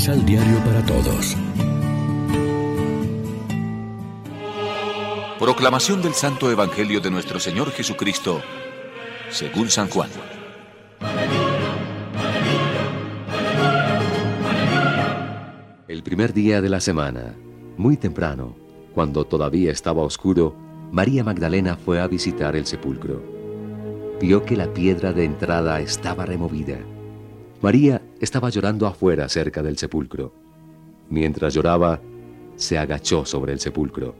Misal Diario para Todos. Proclamación del Santo Evangelio de nuestro Señor Jesucristo, según San Juan. El primer día de la semana, muy temprano, cuando todavía estaba oscuro, María Magdalena fue a visitar el sepulcro. Vio que la piedra de entrada estaba removida. María estaba llorando afuera cerca del sepulcro. Mientras lloraba, se agachó sobre el sepulcro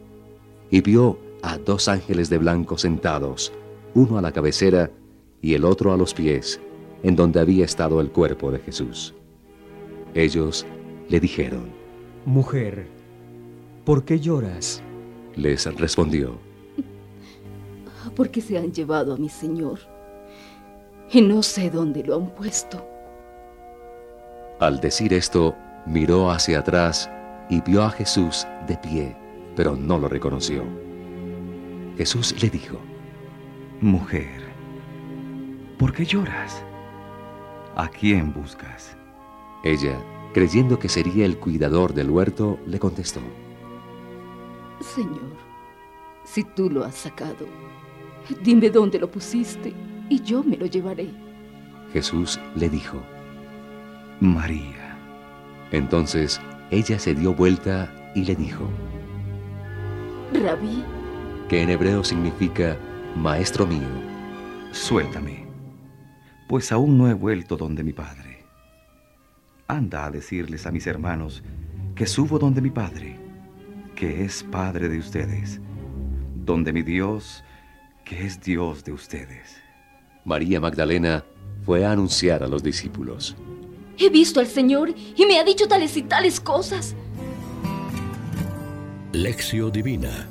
y vio a dos ángeles de blanco sentados, uno a la cabecera y el otro a los pies, en donde había estado el cuerpo de Jesús. Ellos le dijeron, Mujer, ¿por qué lloras? Les respondió, Porque se han llevado a mi Señor y no sé dónde lo han puesto. Al decir esto, miró hacia atrás y vio a Jesús de pie, pero no lo reconoció. Jesús le dijo, Mujer, ¿por qué lloras? ¿A quién buscas? Ella, creyendo que sería el cuidador del huerto, le contestó, Señor, si tú lo has sacado, dime dónde lo pusiste y yo me lo llevaré. Jesús le dijo, María. Entonces ella se dio vuelta y le dijo, Rabí, que en hebreo significa Maestro mío. Suéltame, pues aún no he vuelto donde mi Padre. Anda a decirles a mis hermanos que subo donde mi Padre, que es Padre de ustedes, donde mi Dios, que es Dios de ustedes. María Magdalena fue a anunciar a los discípulos. He visto al Señor y me ha dicho tales y tales cosas. Lección Divina.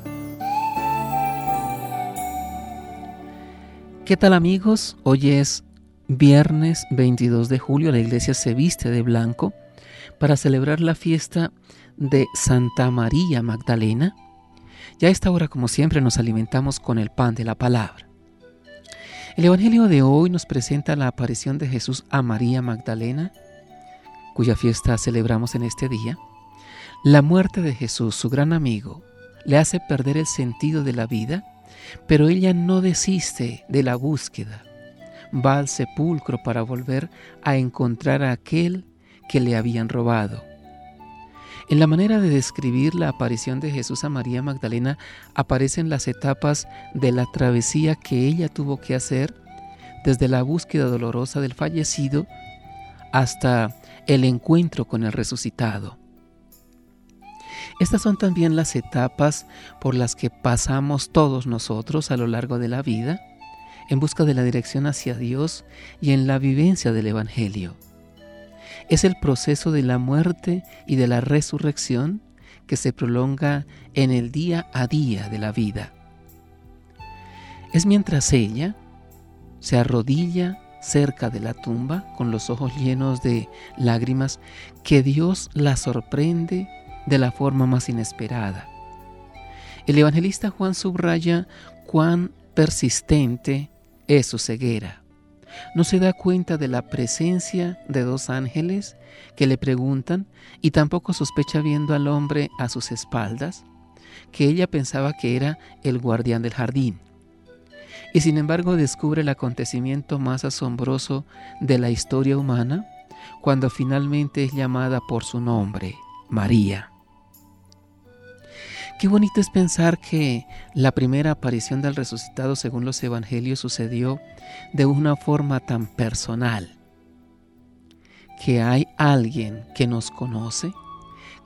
¿Qué tal amigos? Hoy es viernes 22 de julio, la iglesia se viste de blanco para celebrar la fiesta de Santa María Magdalena. Ya a esta hora, como siempre, nos alimentamos con el pan de la palabra. El Evangelio de hoy nos presenta la aparición de Jesús a María Magdalena, cuya fiesta celebramos en este día. La muerte de Jesús, su gran amigo, le hace perder el sentido de la vida, pero ella no desiste de la búsqueda. Va al sepulcro para volver a encontrar a aquel que le habían robado. En la manera de describir la aparición de Jesús a María Magdalena aparecen las etapas de la travesía que ella tuvo que hacer desde la búsqueda dolorosa del fallecido hasta el encuentro con el resucitado. Estas son también las etapas por las que pasamos todos nosotros a lo largo de la vida en busca de la dirección hacia Dios y en la vivencia del Evangelio. Es el proceso de la muerte y de la resurrección que se prolonga en el día a día de la vida. Es mientras ella se arrodilla cerca de la tumba con los ojos llenos de lágrimas que Dios la sorprende de la forma más inesperada. El evangelista Juan subraya cuán persistente es su ceguera. No se da cuenta de la presencia de dos ángeles que le preguntan y tampoco sospecha viendo al hombre a sus espaldas que ella pensaba que era el guardián del jardín. Y sin embargo descubre el acontecimiento más asombroso de la historia humana cuando finalmente es llamada por su nombre, María. Qué bonito es pensar que la primera aparición del resucitado según los evangelios sucedió de una forma tan personal. Que hay alguien que nos conoce,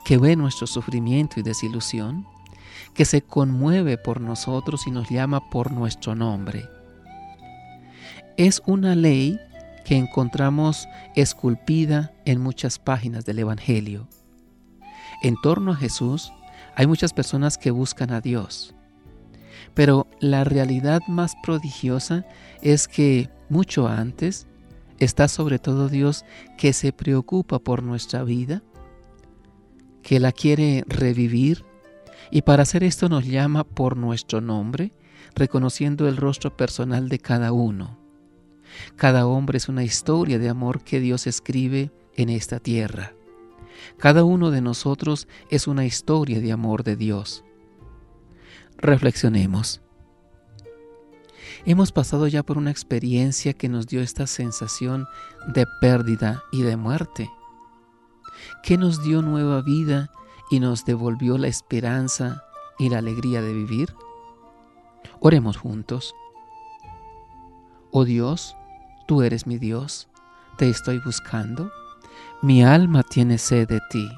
que ve nuestro sufrimiento y desilusión, que se conmueve por nosotros y nos llama por nuestro nombre. Es una ley que encontramos esculpida en muchas páginas del Evangelio. En torno a Jesús, hay muchas personas que buscan a Dios. Pero la realidad más prodigiosa es que mucho antes está sobre todo Dios que se preocupa por nuestra vida, que la quiere revivir y para hacer esto nos llama por nuestro nombre, reconociendo el rostro personal de cada uno. Cada hombre es una historia de amor que Dios escribe en esta tierra. Cada uno de nosotros es una historia de amor de Dios. Reflexionemos. Hemos pasado ya por una experiencia que nos dio esta sensación de pérdida y de muerte, que nos dio nueva vida y nos devolvió la esperanza y la alegría de vivir. Oremos juntos. Oh Dios, tú eres mi Dios, te estoy buscando, mi alma tiene sed de ti,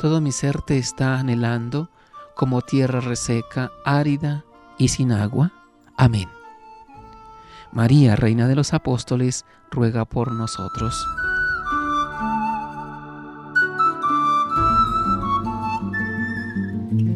todo mi ser te está anhelando como tierra reseca, árida y sin agua. Amén. María, Reina de los Apóstoles, ruega por nosotros.